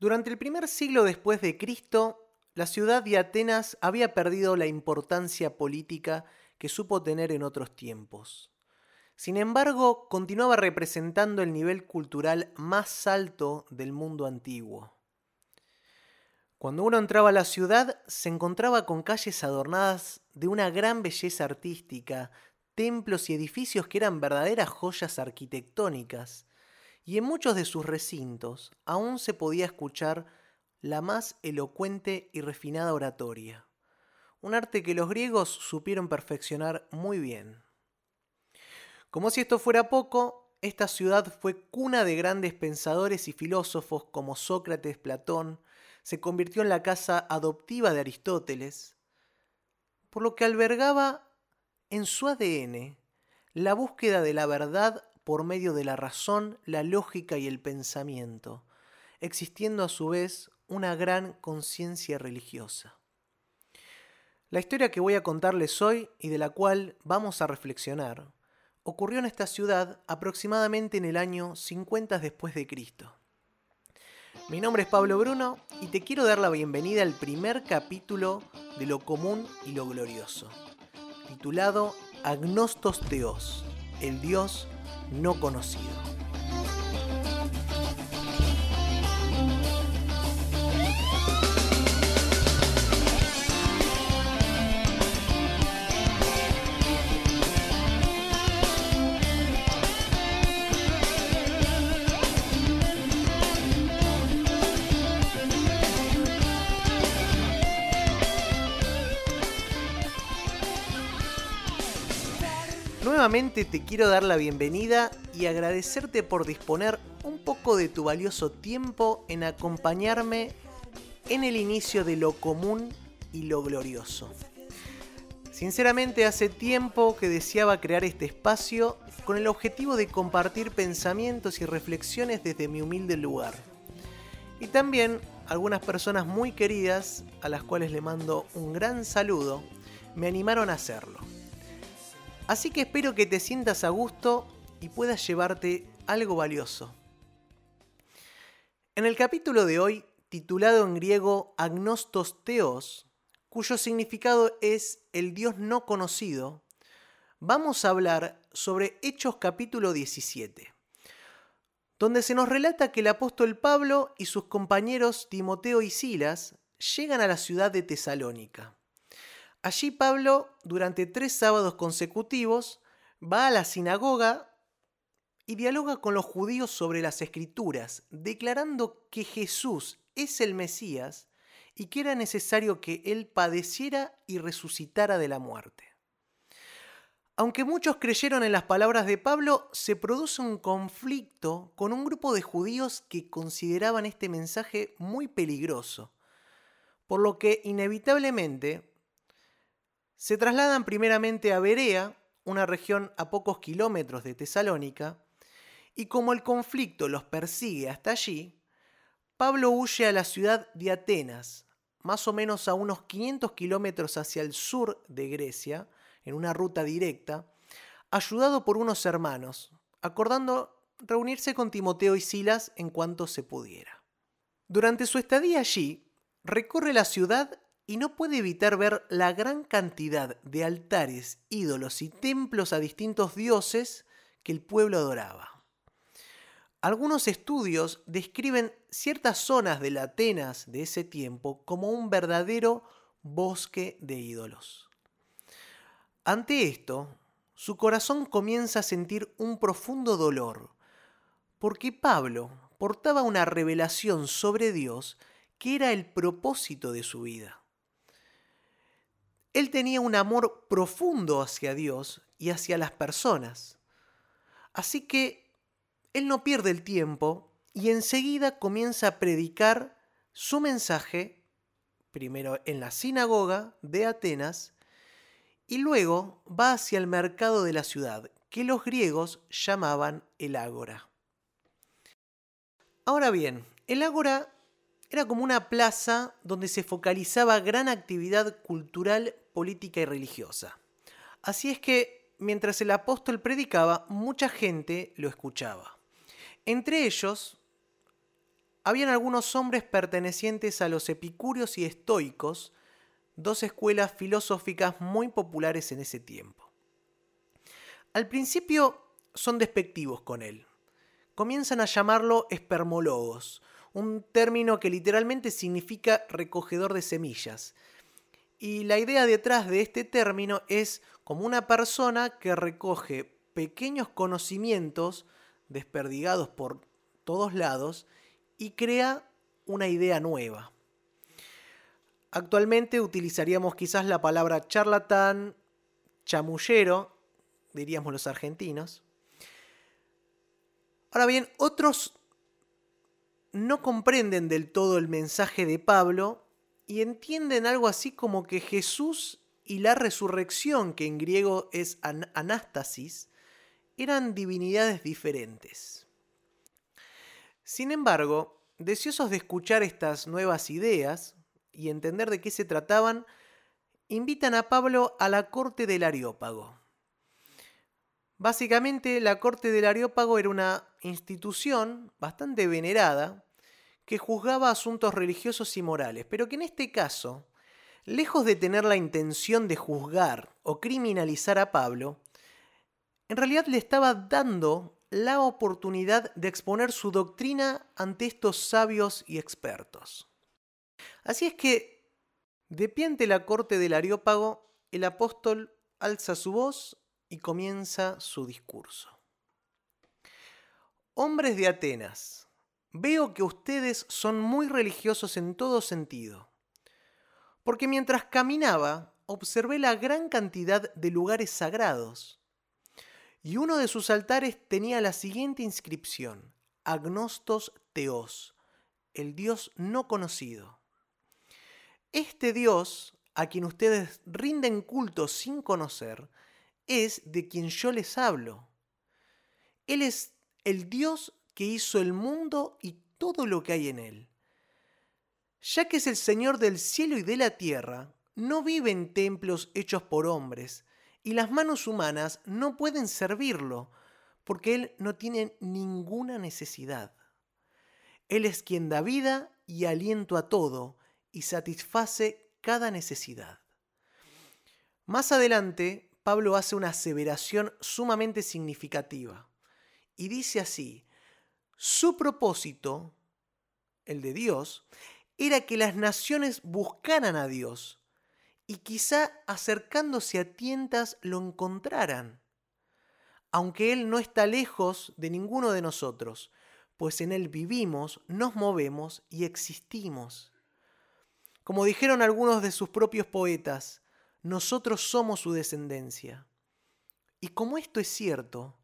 Durante el primer siglo después de Cristo, la ciudad de Atenas había perdido la importancia política que supo tener en otros tiempos. Sin embargo, continuaba representando el nivel cultural más alto del mundo antiguo. Cuando uno entraba a la ciudad, se encontraba con calles adornadas de una gran belleza artística, templos y edificios que eran verdaderas joyas arquitectónicas, y en muchos de sus recintos aún se podía escuchar la más elocuente y refinada oratoria, un arte que los griegos supieron perfeccionar muy bien. Como si esto fuera poco, esta ciudad fue cuna de grandes pensadores y filósofos como Sócrates, Platón, se convirtió en la casa adoptiva de Aristóteles, por lo que albergaba en su ADN la búsqueda de la verdad por medio de la razón, la lógica y el pensamiento, existiendo a su vez una gran conciencia religiosa. La historia que voy a contarles hoy y de la cual vamos a reflexionar ocurrió en esta ciudad aproximadamente en el año 50 después de Cristo. Mi nombre es Pablo Bruno y te quiero dar la bienvenida al primer capítulo de Lo común y lo glorioso, titulado Agnostos Teos, el Dios no conocido. Nuevamente te quiero dar la bienvenida y agradecerte por disponer un poco de tu valioso tiempo en acompañarme en el inicio de lo común y lo glorioso. Sinceramente hace tiempo que deseaba crear este espacio con el objetivo de compartir pensamientos y reflexiones desde mi humilde lugar. Y también algunas personas muy queridas, a las cuales le mando un gran saludo, me animaron a hacerlo. Así que espero que te sientas a gusto y puedas llevarte algo valioso. En el capítulo de hoy, titulado en griego Agnostos Theos, cuyo significado es el Dios no conocido, vamos a hablar sobre Hechos capítulo 17, donde se nos relata que el apóstol Pablo y sus compañeros Timoteo y Silas llegan a la ciudad de Tesalónica. Allí Pablo, durante tres sábados consecutivos, va a la sinagoga y dialoga con los judíos sobre las escrituras, declarando que Jesús es el Mesías y que era necesario que él padeciera y resucitara de la muerte. Aunque muchos creyeron en las palabras de Pablo, se produce un conflicto con un grupo de judíos que consideraban este mensaje muy peligroso, por lo que inevitablemente se trasladan primeramente a Berea, una región a pocos kilómetros de Tesalónica, y como el conflicto los persigue hasta allí, Pablo huye a la ciudad de Atenas, más o menos a unos 500 kilómetros hacia el sur de Grecia, en una ruta directa, ayudado por unos hermanos, acordando reunirse con Timoteo y Silas en cuanto se pudiera. Durante su estadía allí, recorre la ciudad y no puede evitar ver la gran cantidad de altares, ídolos y templos a distintos dioses que el pueblo adoraba. Algunos estudios describen ciertas zonas de la Atenas de ese tiempo como un verdadero bosque de ídolos. Ante esto, su corazón comienza a sentir un profundo dolor, porque Pablo portaba una revelación sobre Dios que era el propósito de su vida. Él tenía un amor profundo hacia Dios y hacia las personas. Así que él no pierde el tiempo y enseguida comienza a predicar su mensaje, primero en la sinagoga de Atenas, y luego va hacia el mercado de la ciudad, que los griegos llamaban el ágora. Ahora bien, el ágora era como una plaza donde se focalizaba gran actividad cultural, política y religiosa. Así es que, mientras el apóstol predicaba, mucha gente lo escuchaba. Entre ellos, habían algunos hombres pertenecientes a los epicúreos y estoicos, dos escuelas filosóficas muy populares en ese tiempo. Al principio son despectivos con él. Comienzan a llamarlo espermologos, un término que literalmente significa recogedor de semillas. Y la idea detrás de este término es como una persona que recoge pequeños conocimientos desperdigados por todos lados y crea una idea nueva. Actualmente utilizaríamos quizás la palabra charlatán, chamullero, diríamos los argentinos. Ahora bien, otros no comprenden del todo el mensaje de Pablo y entienden algo así como que Jesús y la resurrección, que en griego es anástasis, eran divinidades diferentes. Sin embargo, deseosos de escuchar estas nuevas ideas y entender de qué se trataban, invitan a Pablo a la corte del Areópago. Básicamente, la corte del Areópago era una institución bastante venerada que juzgaba asuntos religiosos y morales, pero que en este caso, lejos de tener la intención de juzgar o criminalizar a Pablo, en realidad le estaba dando la oportunidad de exponer su doctrina ante estos sabios y expertos. Así es que, de pie ante la corte del Areópago, el apóstol alza su voz y comienza su discurso. Hombres de Atenas, veo que ustedes son muy religiosos en todo sentido, porque mientras caminaba observé la gran cantidad de lugares sagrados, y uno de sus altares tenía la siguiente inscripción, Agnostos Teos, el Dios no conocido. Este Dios, a quien ustedes rinden culto sin conocer, es de quien yo les hablo. Él es el Dios que hizo el mundo y todo lo que hay en él. Ya que es el Señor del cielo y de la tierra, no vive en templos hechos por hombres, y las manos humanas no pueden servirlo, porque Él no tiene ninguna necesidad. Él es quien da vida y aliento a todo, y satisface cada necesidad. Más adelante, Pablo hace una aseveración sumamente significativa y dice así, su propósito, el de Dios, era que las naciones buscaran a Dios y quizá acercándose a tientas lo encontraran, aunque Él no está lejos de ninguno de nosotros, pues en Él vivimos, nos movemos y existimos. Como dijeron algunos de sus propios poetas, nosotros somos su descendencia. Y como esto es cierto,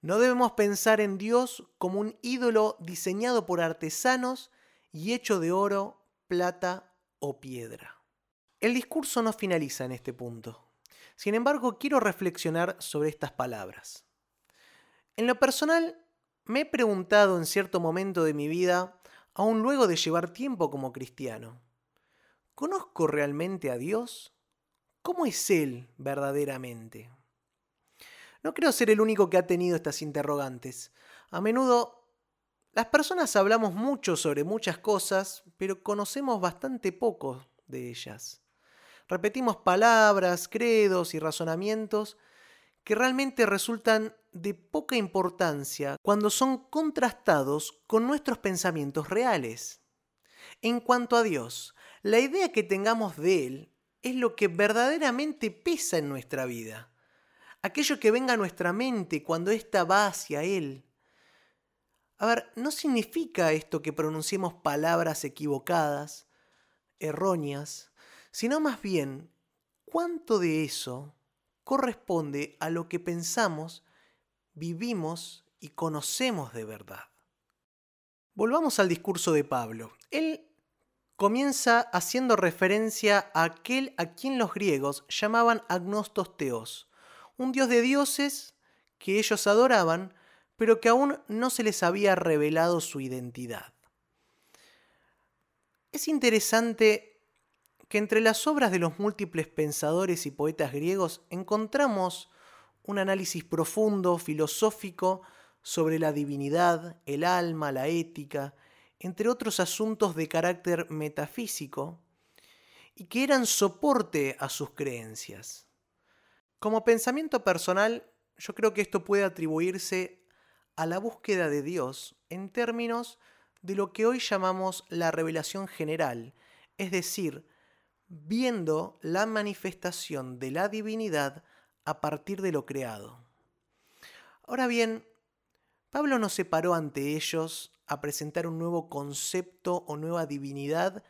no debemos pensar en Dios como un ídolo diseñado por artesanos y hecho de oro, plata o piedra. El discurso no finaliza en este punto. Sin embargo, quiero reflexionar sobre estas palabras. En lo personal, me he preguntado en cierto momento de mi vida, aún luego de llevar tiempo como cristiano, ¿conozco realmente a Dios? ¿Cómo es Él verdaderamente? No creo ser el único que ha tenido estas interrogantes. A menudo las personas hablamos mucho sobre muchas cosas, pero conocemos bastante poco de ellas. Repetimos palabras, credos y razonamientos que realmente resultan de poca importancia cuando son contrastados con nuestros pensamientos reales. En cuanto a Dios, la idea que tengamos de Él es lo que verdaderamente pesa en nuestra vida. Aquello que venga a nuestra mente cuando ésta va hacia Él. A ver, no significa esto que pronunciemos palabras equivocadas, erróneas, sino más bien cuánto de eso corresponde a lo que pensamos, vivimos y conocemos de verdad. Volvamos al discurso de Pablo. Él comienza haciendo referencia a aquel a quien los griegos llamaban agnostos teos, un dios de dioses que ellos adoraban, pero que aún no se les había revelado su identidad. Es interesante que entre las obras de los múltiples pensadores y poetas griegos encontramos un análisis profundo, filosófico, sobre la divinidad, el alma, la ética, entre otros asuntos de carácter metafísico, y que eran soporte a sus creencias. Como pensamiento personal, yo creo que esto puede atribuirse a la búsqueda de Dios en términos de lo que hoy llamamos la revelación general, es decir, viendo la manifestación de la divinidad a partir de lo creado. Ahora bien, Pablo no se paró ante ellos a presentar un nuevo concepto o nueva divinidad,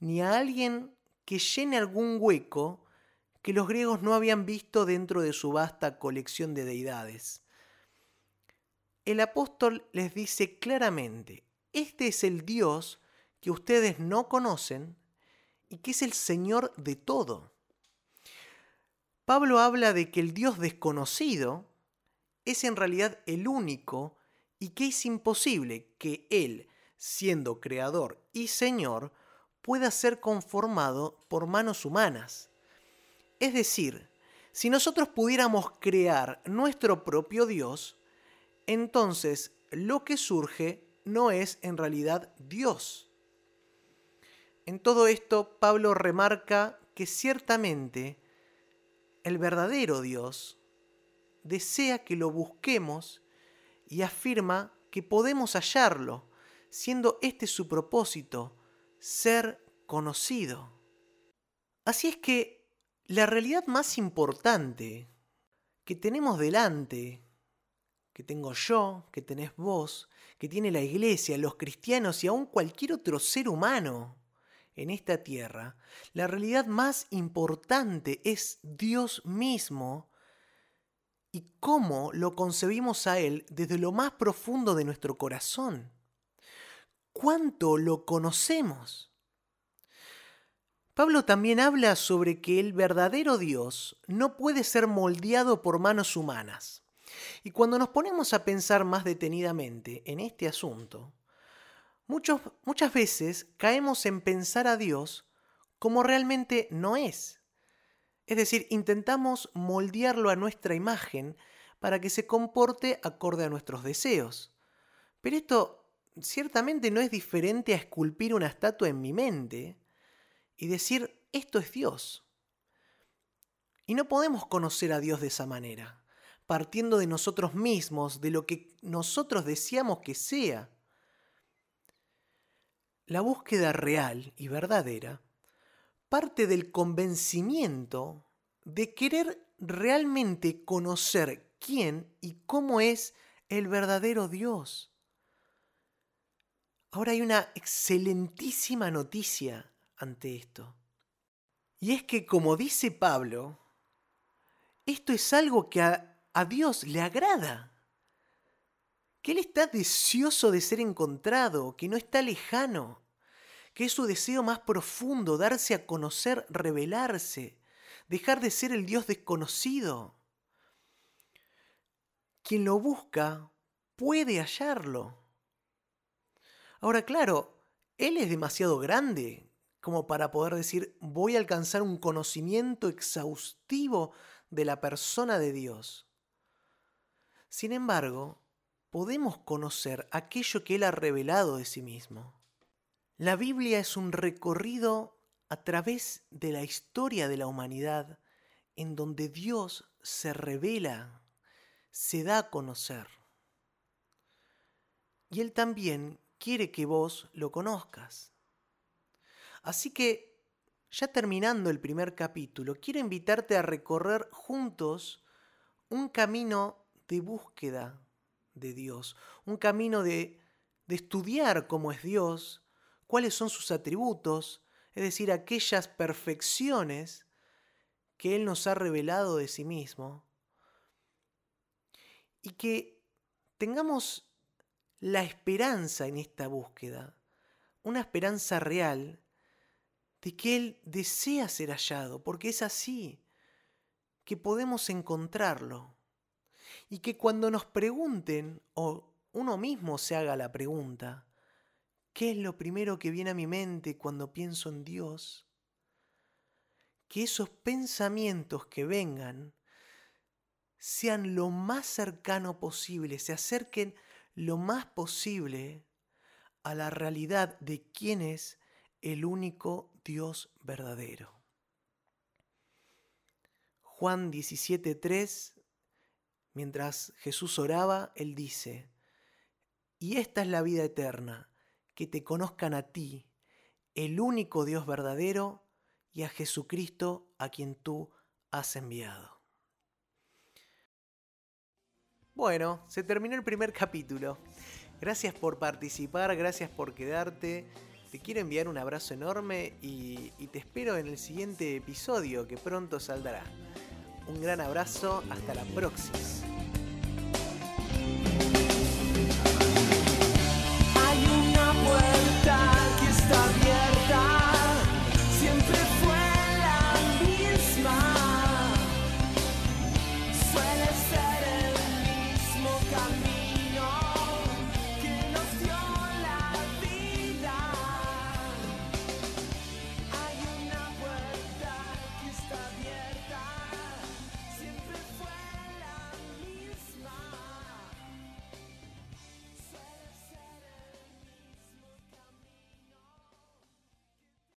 ni a alguien que llene algún hueco que los griegos no habían visto dentro de su vasta colección de deidades. El apóstol les dice claramente, este es el Dios que ustedes no conocen y que es el Señor de todo. Pablo habla de que el Dios desconocido es en realidad el único y que es imposible que Él, siendo creador y Señor, pueda ser conformado por manos humanas. Es decir, si nosotros pudiéramos crear nuestro propio Dios, entonces lo que surge no es en realidad Dios. En todo esto, Pablo remarca que ciertamente el verdadero Dios desea que lo busquemos y afirma que podemos hallarlo, siendo este su propósito, ser conocido. Así es que la realidad más importante que tenemos delante, que tengo yo, que tenés vos, que tiene la iglesia, los cristianos y aún cualquier otro ser humano en esta tierra, la realidad más importante es Dios mismo y cómo lo concebimos a Él desde lo más profundo de nuestro corazón cuánto lo conocemos. Pablo también habla sobre que el verdadero Dios no puede ser moldeado por manos humanas. Y cuando nos ponemos a pensar más detenidamente en este asunto, muchas veces caemos en pensar a Dios como realmente no es. Es decir, intentamos moldearlo a nuestra imagen para que se comporte acorde a nuestros deseos. Pero esto ciertamente no es diferente a esculpir una estatua en mi mente y decir, esto es Dios. Y no podemos conocer a Dios de esa manera, partiendo de nosotros mismos, de lo que nosotros deseamos que sea. La búsqueda real y verdadera parte del convencimiento de querer realmente conocer quién y cómo es el verdadero Dios. Ahora hay una excelentísima noticia ante esto. Y es que, como dice Pablo, esto es algo que a, Dios le agrada. Que Él está deseoso de ser encontrado, que no está lejano, que es su deseo más profundo, darse a conocer, revelarse, dejar de ser el Dios desconocido. Quien lo busca puede hallarlo. Ahora, claro, él es demasiado grande como para poder decir voy a alcanzar un conocimiento exhaustivo de la persona de Dios. Sin embargo, podemos conocer aquello que Él ha revelado de sí mismo. La Biblia es un recorrido a través de la historia de la humanidad en donde Dios se revela, se da a conocer. Y Él también quiere que vos lo conozcas. Así que, ya terminando el primer capítulo, quiero invitarte a recorrer juntos un camino de búsqueda de Dios, un camino de, de estudiar cómo es Dios, cuáles son sus atributos, es decir, aquellas perfecciones que Él nos ha revelado de sí mismo, y que tengamos la esperanza en esta búsqueda, una esperanza real de que Él desea ser hallado, porque es así que podemos encontrarlo. Y que cuando nos pregunten, o uno mismo se haga la pregunta, ¿qué es lo primero que viene a mi mente cuando pienso en Dios? Que esos pensamientos que vengan sean lo más cercano posible, se acerquen lo más posible a la realidad de quién es el único Dios verdadero. Juan 17:3, mientras Jesús oraba, él dice, y esta es la vida eterna, que te conozcan a ti, el único Dios verdadero, y a Jesucristo a quien tú has enviado. Bueno, se terminó el primer capítulo. Gracias por participar, gracias por quedarte. Te quiero enviar un abrazo enorme y, te espero en el siguiente episodio que pronto saldrá. Un gran abrazo, hasta la próxima.